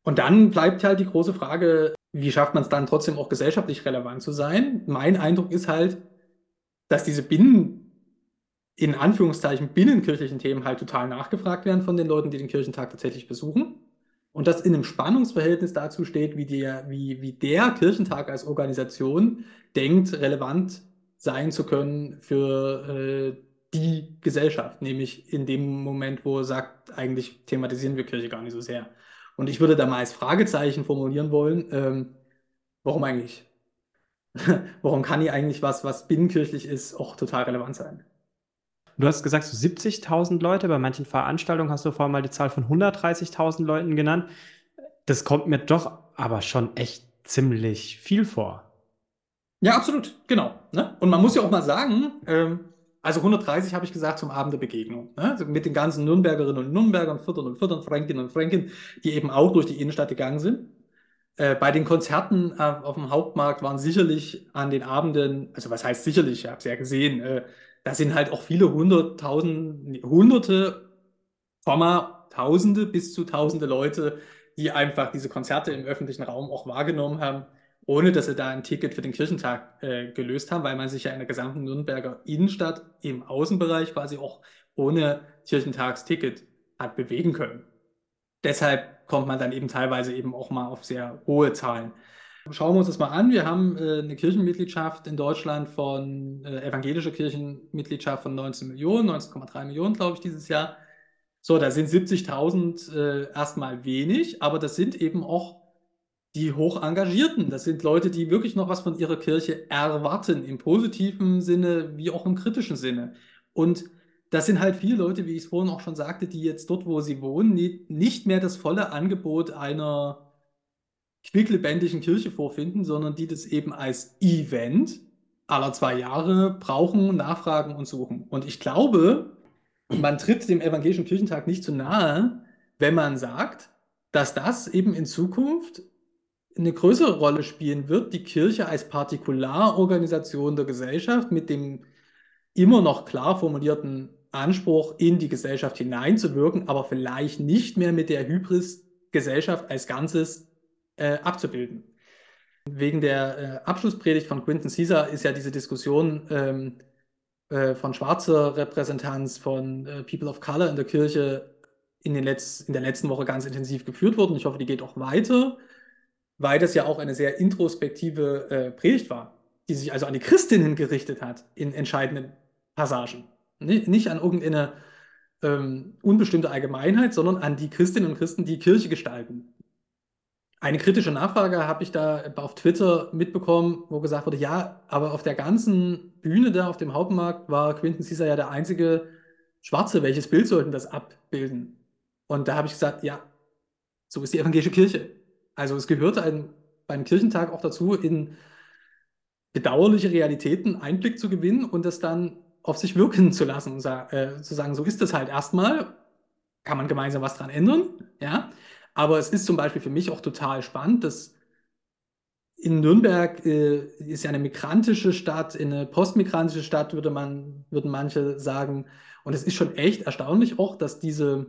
Und dann bleibt halt die große Frage, wie schafft man es dann trotzdem auch gesellschaftlich relevant zu sein? Mein Eindruck ist halt, dass diese Binnen, in Anführungszeichen, binnenkirchlichen Themen halt total nachgefragt werden von den Leuten, die den Kirchentag tatsächlich besuchen. Und das in einem Spannungsverhältnis dazu steht, wie der, wie, wie der Kirchentag als Organisation denkt, relevant sein zu können für äh, die Gesellschaft, nämlich in dem Moment, wo er sagt, eigentlich thematisieren wir Kirche gar nicht so sehr. Und ich würde da mal als Fragezeichen formulieren wollen, ähm, warum eigentlich? warum kann hier eigentlich was, was binnenkirchlich ist, auch total relevant sein? Du hast gesagt, so 70.000 Leute, bei manchen Veranstaltungen hast du vorhin mal die Zahl von 130.000 Leuten genannt. Das kommt mir doch aber schon echt ziemlich viel vor. Ja, absolut, genau. Ne? Und man muss ja auch mal sagen, ähm, also 130 habe ich gesagt zum Abend der Begegnung. Ne? Also mit den ganzen Nürnbergerinnen und Nürnbergern, Viertern und Viertern, Fränkinnen und Fränken, die eben auch durch die Innenstadt gegangen sind. Äh, bei den Konzerten äh, auf dem Hauptmarkt waren sicherlich an den Abenden, also was heißt sicherlich, ich habe es ja gesehen, äh, da sind halt auch viele hunderttausend, hunderte, Komma, Tausende bis zu Tausende Leute, die einfach diese Konzerte im öffentlichen Raum auch wahrgenommen haben, ohne dass sie da ein Ticket für den Kirchentag äh, gelöst haben, weil man sich ja in der gesamten Nürnberger Innenstadt im Außenbereich quasi auch ohne Kirchentagsticket hat bewegen können. Deshalb kommt man dann eben teilweise eben auch mal auf sehr hohe Zahlen. Schauen wir uns das mal an. Wir haben äh, eine Kirchenmitgliedschaft in Deutschland von, äh, evangelische Kirchenmitgliedschaft von 19 Millionen, 19,3 Millionen, glaube ich, dieses Jahr. So, da sind 70.000 äh, erstmal wenig, aber das sind eben auch die hoch engagierten. Das sind Leute, die wirklich noch was von ihrer Kirche erwarten, im positiven Sinne wie auch im kritischen Sinne. Und das sind halt viele Leute, wie ich es vorhin auch schon sagte, die jetzt dort, wo sie wohnen, nicht mehr das volle Angebot einer quicklebendigen Kirche vorfinden, sondern die das eben als Event aller zwei Jahre brauchen, nachfragen und suchen. Und ich glaube, man tritt dem evangelischen Kirchentag nicht zu nahe, wenn man sagt, dass das eben in Zukunft eine größere Rolle spielen wird, die Kirche als Partikularorganisation der Gesellschaft mit dem immer noch klar formulierten Anspruch, in die Gesellschaft hineinzuwirken, aber vielleicht nicht mehr mit der Hybris Gesellschaft als Ganzes äh, abzubilden. Wegen der äh, Abschlusspredigt von Quinton Caesar ist ja diese Diskussion ähm, äh, von schwarzer Repräsentanz, von äh, People of Color in der Kirche in, den Letz-, in der letzten Woche ganz intensiv geführt worden. Ich hoffe, die geht auch weiter, weil das ja auch eine sehr introspektive äh, Predigt war, die sich also an die Christinnen gerichtet hat in entscheidenden Passagen. Nicht an irgendeine ähm, unbestimmte Allgemeinheit, sondern an die Christinnen und Christen, die Kirche gestalten. Eine kritische Nachfrage habe ich da auf Twitter mitbekommen, wo gesagt wurde, ja, aber auf der ganzen Bühne da auf dem Hauptmarkt war Quinton Caesar ja der einzige Schwarze. Welches Bild sollten das abbilden? Und da habe ich gesagt, ja, so ist die evangelische Kirche. Also es gehörte ein, beim Kirchentag auch dazu, in bedauerliche Realitäten Einblick zu gewinnen und das dann auf sich wirken zu lassen und äh, zu sagen, so ist das halt erstmal, kann man gemeinsam was dran ändern, ja. Aber es ist zum Beispiel für mich auch total spannend, dass in Nürnberg äh, ist ja eine migrantische Stadt, eine postmigrantische Stadt, würde man, würden manche sagen. Und es ist schon echt erstaunlich auch, dass diese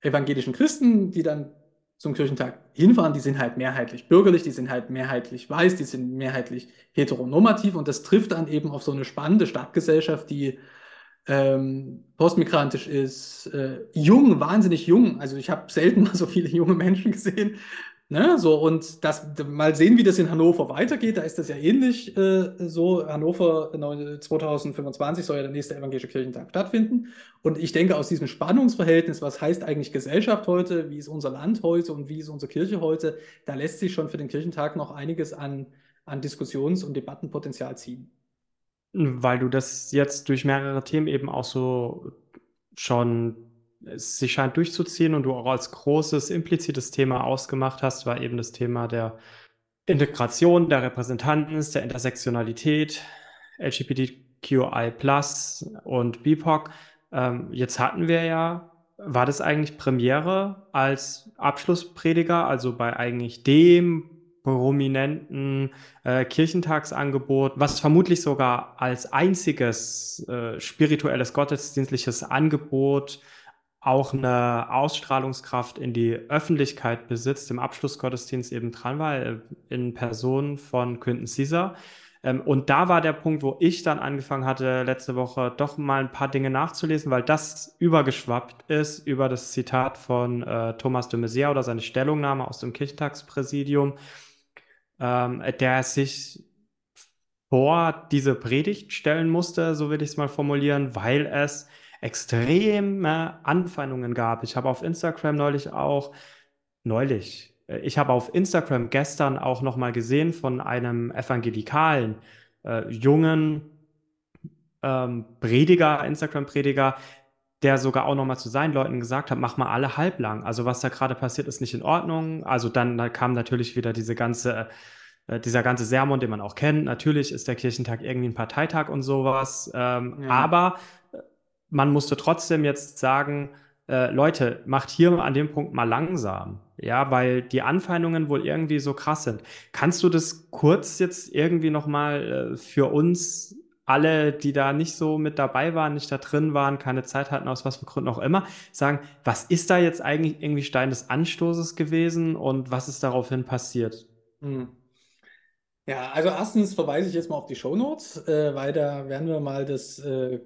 evangelischen Christen, die dann zum Kirchentag hinfahren, die sind halt mehrheitlich bürgerlich, die sind halt mehrheitlich weiß, die sind mehrheitlich heteronormativ und das trifft dann eben auf so eine spannende Stadtgesellschaft, die ähm, postmigrantisch ist, äh, jung, wahnsinnig jung. Also ich habe selten mal so viele junge Menschen gesehen. Ne? So, und das mal sehen, wie das in Hannover weitergeht. Da ist das ja ähnlich äh, so. Hannover 2025 soll ja der nächste evangelische Kirchentag stattfinden. Und ich denke, aus diesem Spannungsverhältnis, was heißt eigentlich Gesellschaft heute, wie ist unser Land heute und wie ist unsere Kirche heute, da lässt sich schon für den Kirchentag noch einiges an, an Diskussions- und Debattenpotenzial ziehen. Weil du das jetzt durch mehrere Themen eben auch so schon sich scheint durchzuziehen und du auch als großes implizites Thema ausgemacht hast, war eben das Thema der Integration, der Repräsentanz, der Intersektionalität, LGBTQI und BIPOC. Ähm, jetzt hatten wir ja, war das eigentlich Premiere als Abschlussprediger, also bei eigentlich dem prominenten äh, Kirchentagsangebot, was vermutlich sogar als einziges äh, spirituelles gottesdienstliches Angebot auch eine Ausstrahlungskraft in die Öffentlichkeit besitzt, im Abschlussgottesdienst eben dran war, äh, in Person von Quentin Caesar. Ähm, und da war der Punkt, wo ich dann angefangen hatte, letzte Woche doch mal ein paar Dinge nachzulesen, weil das übergeschwappt ist über das Zitat von äh, Thomas de Maizière oder seine Stellungnahme aus dem Kirchtagspräsidium, ähm, der sich vor diese Predigt stellen musste, so will ich es mal formulieren, weil es extreme Anfeindungen gab. Ich habe auf Instagram neulich auch, neulich, äh, ich habe auf Instagram gestern auch nochmal gesehen von einem evangelikalen äh, jungen ähm, Prediger, Instagram-Prediger, der sogar auch nochmal zu seinen Leuten gesagt hat, mach mal alle halblang. Also was da gerade passiert, ist nicht in Ordnung. Also dann da kam natürlich wieder diese ganze, äh, dieser ganze Sermon, den man auch kennt. Natürlich ist der Kirchentag irgendwie ein Parteitag und sowas. Ähm, ja. Aber man musste trotzdem jetzt sagen, äh, Leute, macht hier an dem Punkt mal langsam. Ja, weil die Anfeindungen wohl irgendwie so krass sind. Kannst du das kurz jetzt irgendwie nochmal äh, für uns alle, die da nicht so mit dabei waren, nicht da drin waren, keine Zeit hatten, aus was für Gründen auch immer, sagen, was ist da jetzt eigentlich irgendwie Stein des Anstoßes gewesen und was ist daraufhin passiert? Hm. Ja, also erstens verweise ich jetzt mal auf die Shownotes, äh, weil da werden wir mal das äh,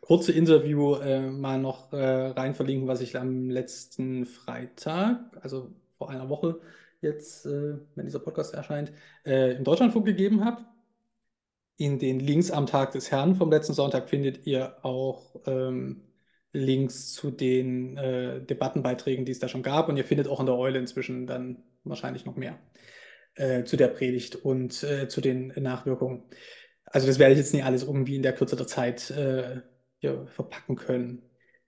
kurze Interview äh, mal noch äh, rein verlinken, was ich am letzten Freitag, also vor einer Woche jetzt, äh, wenn dieser Podcast erscheint, äh, im Deutschlandfunk gegeben habe. In den Links am Tag des Herrn vom letzten Sonntag findet ihr auch ähm, Links zu den äh, Debattenbeiträgen, die es da schon gab. Und ihr findet auch in der Eule inzwischen dann wahrscheinlich noch mehr äh, zu der Predigt und zu den Nachwirkungen. Also das werde ich jetzt nicht alles irgendwie in der Kürze der Zeit ja, verpacken können.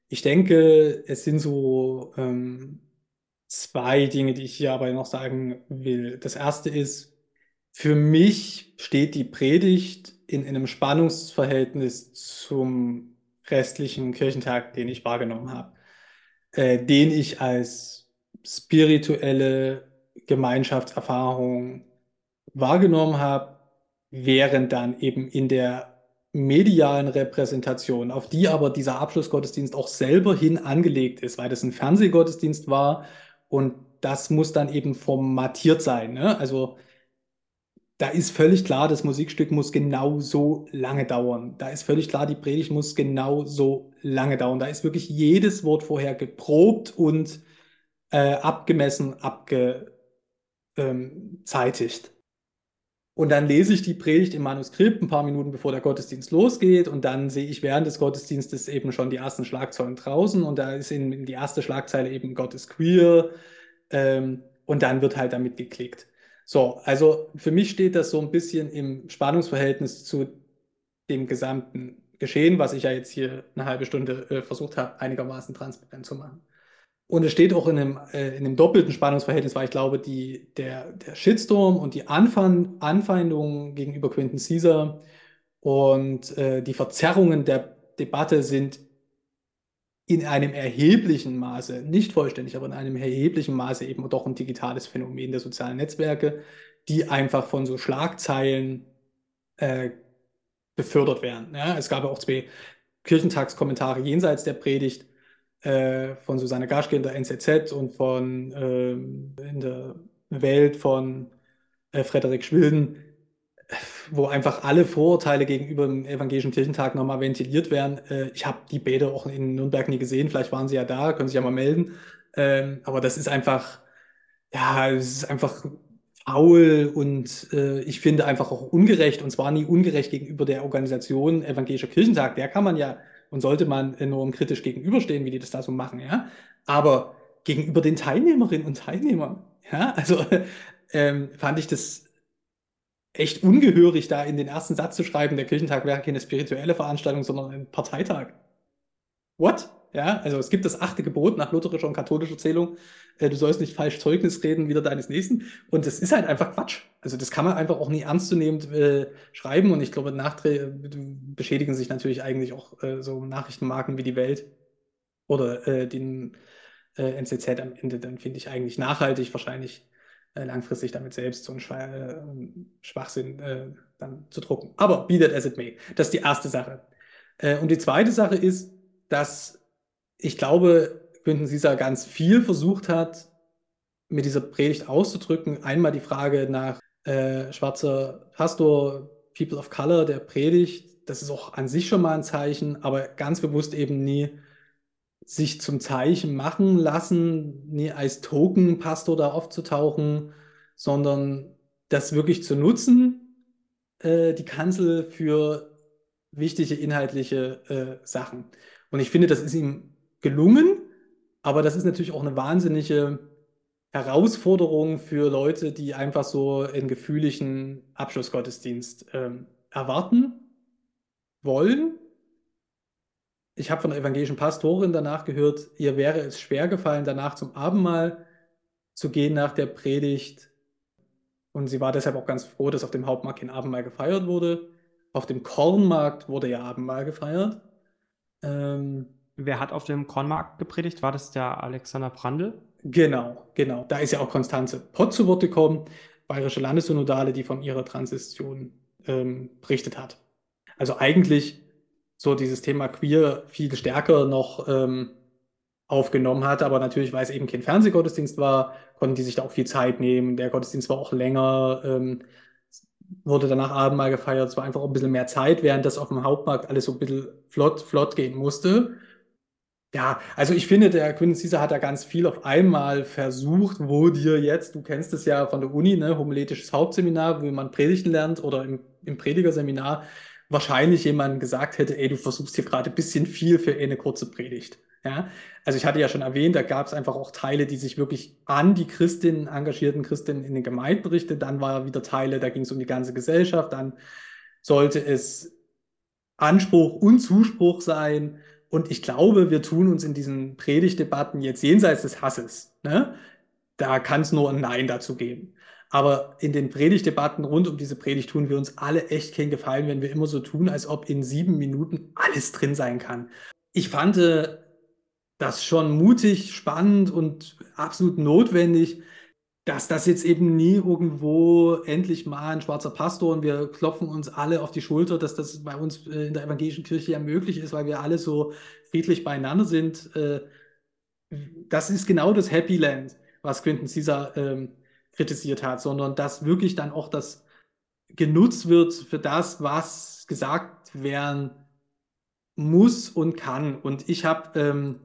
Ich denke, es sind so ähm, zwei Dinge, die ich hier aber noch sagen will. Das erste ist, für mich steht die Predigt in einem Spannungsverhältnis zum restlichen Kirchentag, den ich wahrgenommen habe, äh, den ich als spirituelle Gemeinschaftserfahrung wahrgenommen habe, während dann eben in der medialen Repräsentation, auf die aber dieser Abschlussgottesdienst auch selber hin angelegt ist, weil das ein Fernsehgottesdienst war und das muss dann eben formatiert sein. Ne? Also da ist völlig klar, das Musikstück muss genau so lange dauern. Da ist völlig klar, die Predigt muss genau so lange dauern. Da ist wirklich jedes Wort vorher geprobt und äh, abgemessen, abgezeitigt. Ähm, und dann lese ich die Predigt im Manuskript ein paar Minuten bevor der Gottesdienst losgeht und dann sehe ich während des Gottesdienstes eben schon die ersten Schlagzeilen draußen und da ist in, in die erste Schlagzeile eben Gott ist queer ähm, und dann wird halt damit geklickt. So, also für mich steht das so ein bisschen im Spannungsverhältnis zu dem gesamten Geschehen, was ich ja jetzt hier eine halbe Stunde äh, versucht habe, einigermaßen transparent zu machen. Und es steht auch in einem, äh, in einem doppelten Spannungsverhältnis, weil ich glaube, die, der, der Shitstorm und die Anfeindungen Anfeindungen gegenüber Quentin Caesar und äh, die Verzerrungen der Debatte sind in einem erheblichen Maße, nicht vollständig, aber in einem erheblichen Maße eben doch ein digitales Phänomen der sozialen Netzwerke, die einfach von so Schlagzeilen äh, befördert werden. Ja, es gab ja auch zwei Kirchentagskommentare jenseits der Predigt äh, von Susanne Gaschke in der NZZ und von ähm, in der Welt von äh, Frederik Schwilden, wo einfach alle Vorurteile gegenüber dem evangelischen Kirchentag nochmal ventiliert werden. Äh, ich habe die Bäder auch in Nürnberg nie gesehen, vielleicht waren sie ja da, können sich ja mal melden. Ähm, aber das ist einfach, ja, es ist einfach faul und äh, ich finde einfach auch ungerecht und zwar nie ungerecht gegenüber der Organisation Evangelischer Kirchentag. Der kann man ja und sollte man enorm kritisch gegenüberstehen, wie die das da so machen, ja. Aber gegenüber den Teilnehmerinnen und Teilnehmern, ja, also ähm, fand ich das echt ungehörig, da in den ersten Satz zu schreiben, der Kirchentag wäre keine spirituelle Veranstaltung, sondern ein Parteitag. What? Ja, also es gibt das achte Gebot nach lutherischer und katholischer Zählung. Äh, du sollst nicht falsch Zeugnis reden, wieder deines Nächsten. Und das ist halt einfach Quatsch. Also das kann man einfach auch nie ernstzunehmend äh, schreiben. Und ich glaube, Nachträ beschädigen sich natürlich eigentlich auch äh, so Nachrichtenmarken wie die Welt oder äh, den äh, NZZ am Ende. Dann finde ich eigentlich nachhaltig wahrscheinlich äh, langfristig damit selbst so einen Schwa Schwachsinn dann zu drucken. Aber be that as it may. Das ist die erste Sache. und die zweite Sache ist, dass ich glaube, Quentin Caesar ganz viel versucht hat, mit dieser Predigt auszudrücken. Einmal die Frage nach äh, schwarzer Pastor, People of Color, der Predigt. Das ist auch an sich schon mal ein Zeichen, aber ganz bewusst eben nie sich zum Zeichen machen lassen, nie als Token-Pastor da aufzutauchen, sondern das wirklich zu nutzen, äh, die Kanzel für wichtige inhaltliche äh, Sachen. Und ich finde, das ist ihm gelungen, aber das ist natürlich auch eine wahnsinnige Herausforderung für Leute, die einfach so einen gefühligen Abschlussgottesdienst ähm, erwarten wollen. Ich habe von der evangelischen Pastorin danach gehört, ihr wäre es schwer gefallen, danach zum Abendmahl zu gehen nach der Predigt. Und sie war deshalb auch ganz froh, dass auf dem Hauptmarkt kein Abendmahl gefeiert wurde. Auf dem Kornmarkt wurde ja Abendmahl gefeiert. Ähm, Wer hat auf dem Kornmarkt gepredigt? War das der Alexander Brandl? Genau, genau. Da ist ja auch Konstanze Pott zu Wort gekommen, bayerische Landessynodale, die von ihrer Transition ähm, berichtet hat. Also eigentlich so dieses Thema Queer viel stärker noch ähm, aufgenommen hat, aber natürlich, weil es eben kein Fernsehgottesdienst war, konnten die sich da auch viel Zeit nehmen. Der Gottesdienst war auch länger, ähm, wurde danach Abendmahl gefeiert. Es war einfach auch ein bisschen mehr Zeit, während das auf dem Hauptmarkt alles so ein bisschen flott, flott gehen musste. Ja, also ich finde, der Quentin Caesar hat da ganz viel auf einmal versucht, wo dir jetzt, du kennst es ja von der Uni, ne, homiletisches Hauptseminar, wo man Predigten lernt oder im, im Predigerseminar, wahrscheinlich jemand gesagt hätte, ey, du versuchst hier gerade ein bisschen viel für eine kurze Predigt. Ja, also ich hatte ja schon erwähnt, da gab es einfach auch Teile, die sich wirklich an die Christinnen, engagierten Christinnen in den Gemeinden berichtet. Dann war wieder Teile, da ging es um die ganze Gesellschaft. Dann sollte es Anspruch und Zuspruch sein. Und ich glaube, wir tun uns in diesen Predigtdebatten jetzt jenseits des Hasses, ne? da kann es nur ein Nein dazu geben. Aber in den Predigtdebatten rund um diese Predigt tun wir uns alle echt keinen Gefallen, wenn wir immer so tun, als ob in sieben Minuten alles drin sein kann. Ich fand das schon mutig, spannend und absolut notwendig, dass das jetzt eben nie irgendwo endlich mal ein schwarzer Pastor und wir klopfen uns alle auf die Schulter, dass das bei uns äh, in der evangelischen Kirche ja möglich ist, weil wir alle so friedlich beieinander sind. Äh, das ist genau das Happy Land, was Quentin Caesar ähm, kritisiert hat, sondern dass wirklich dann auch das genutzt wird für das, was gesagt werden muss und kann. Und ich habe ähm,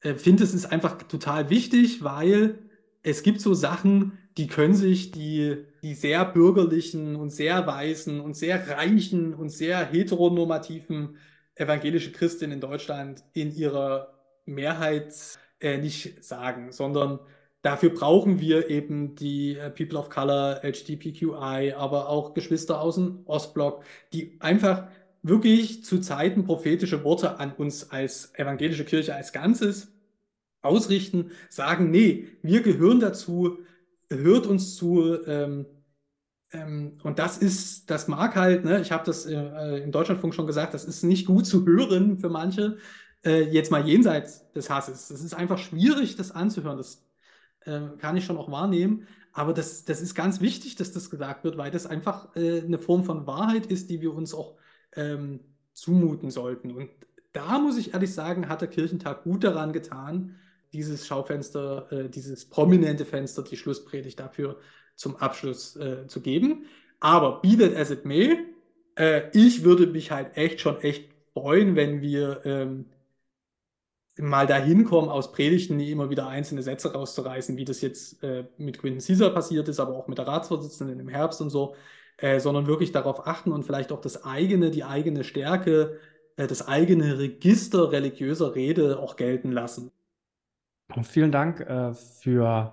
äh, finde, es ist einfach total wichtig, weil es gibt so Sachen, die können sich die, die sehr bürgerlichen und sehr weißen und sehr reichen und sehr heteronormativen evangelische Christen in Deutschland in ihrer Mehrheit äh, nicht sagen, sondern dafür brauchen wir eben die äh, People of Color, HDPQI, aber auch Geschwister aus dem Ostblock, die einfach wirklich zu Zeiten prophetische Worte an uns als evangelische Kirche als Ganzes ausrichten, sagen, nee, wir gehören dazu, hört uns zu. Ähm, ähm, und das ist, das mag halt, ne, ich habe das äh, im Deutschlandfunk schon gesagt, das ist nicht gut zu hören für manche, äh, jetzt mal jenseits des Hasses. Es ist einfach schwierig, das anzuhören. Das äh, kann ich schon auch wahrnehmen. Aber das, das ist ganz wichtig, dass das gesagt wird, weil das einfach äh, eine Form von Wahrheit ist, die wir uns auch ähm, zumuten sollten. Und da muss ich ehrlich sagen, hat der Kirchentag gut daran getan, dieses Schaufenster, äh, dieses prominente Fenster, die Schlusspredigt dafür zum Abschluss äh, zu geben. Aber be that as it may, äh, ich würde mich halt echt schon echt freuen, wenn wir ähm, mal dahin kommen, aus Predigten nie immer wieder einzelne Sätze rauszureißen, wie das jetzt äh, mit Quinton Caesar passiert ist, aber auch mit der Ratsvorsitzenden im Herbst und so, äh, sondern wirklich darauf achten und vielleicht auch das eigene, die eigene Stärke, äh, das eigene Register religiöser Rede auch gelten lassen. Und vielen Dank äh, für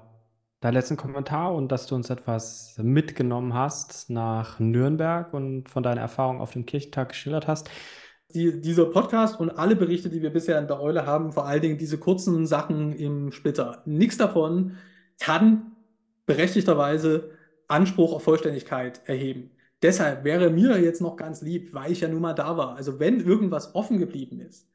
deinen letzten Kommentar und dass du uns etwas mitgenommen hast nach Nürnberg und von deiner Erfahrung auf dem Kirchentag geschildert hast die, dieser Podcast und alle Berichte, die wir bisher in der Eule haben, vor allen Dingen diese kurzen Sachen im Splitter, nichts davon kann berechtigterweise Anspruch auf Vollständigkeit erheben. Deshalb wäre mir jetzt noch ganz lieb, weil ich ja nun mal da war. Also wenn irgendwas offen geblieben ist,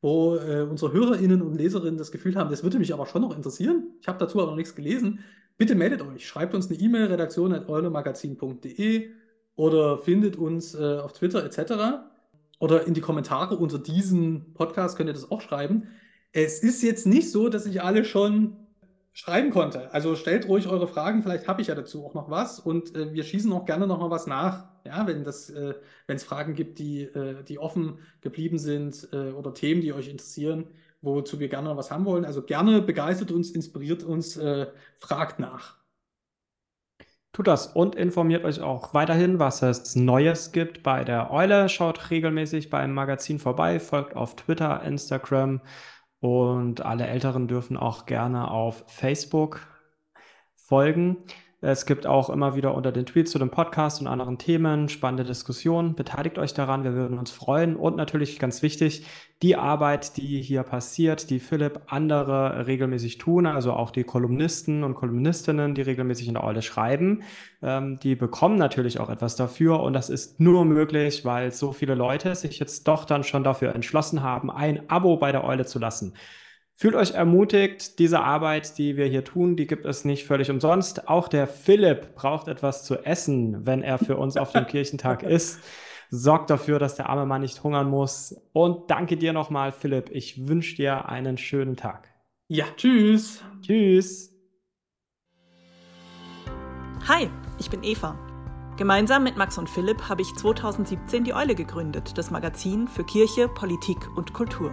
wo äh, unsere HörerInnen und Leserinnen das Gefühl haben, das würde mich aber schon noch interessieren, ich habe dazu aber noch nichts gelesen, bitte meldet euch. Schreibt uns eine E-Mail, redaktion.eulemagazin.de oder findet uns äh, auf Twitter etc oder in die Kommentare unter diesem Podcast könnt ihr das auch schreiben. Es ist jetzt nicht so, dass ich alle schon schreiben konnte. Also stellt ruhig eure Fragen, vielleicht habe ich ja dazu auch noch was und äh, wir schießen auch gerne noch mal was nach, ja, wenn das, äh, wenn es Fragen gibt, die, äh, die offen geblieben sind äh, oder Themen, die euch interessieren, wozu wir gerne noch was haben wollen. Also gerne begeistert uns, inspiriert uns, äh, fragt nach. Tut das und informiert euch auch weiterhin, was es Neues gibt bei der Eule. Schaut regelmäßig beim Magazin vorbei, folgt auf Twitter, Instagram und alle Älteren dürfen auch gerne auf Facebook folgen. Es gibt auch immer wieder unter den Tweets zu dem Podcast und anderen Themen spannende Diskussionen. Beteiligt euch daran, wir würden uns freuen. Und natürlich ganz wichtig, die Arbeit, die hier passiert, die Philipp andere regelmäßig tun, also auch die Kolumnisten und Kolumnistinnen, die regelmäßig in der Eule schreiben, ähm, die bekommen natürlich auch etwas dafür. Und das ist nur möglich, weil so viele Leute sich jetzt doch dann schon dafür entschlossen haben, ein Abo bei der Eule zu lassen. Fühlt euch ermutigt, diese Arbeit, die wir hier tun, die gibt es nicht völlig umsonst. Auch der Philipp braucht etwas zu essen, wenn er für uns auf dem Kirchentag ist. Sorgt dafür, dass der arme Mann nicht hungern muss. Und danke dir nochmal, Philipp. Ich wünsche dir einen schönen Tag. Ja, tschüss. Tschüss. Hi, ich bin Eva. Gemeinsam mit Max und Philipp habe ich 2017 die Eule gegründet, das Magazin für Kirche, Politik und Kultur.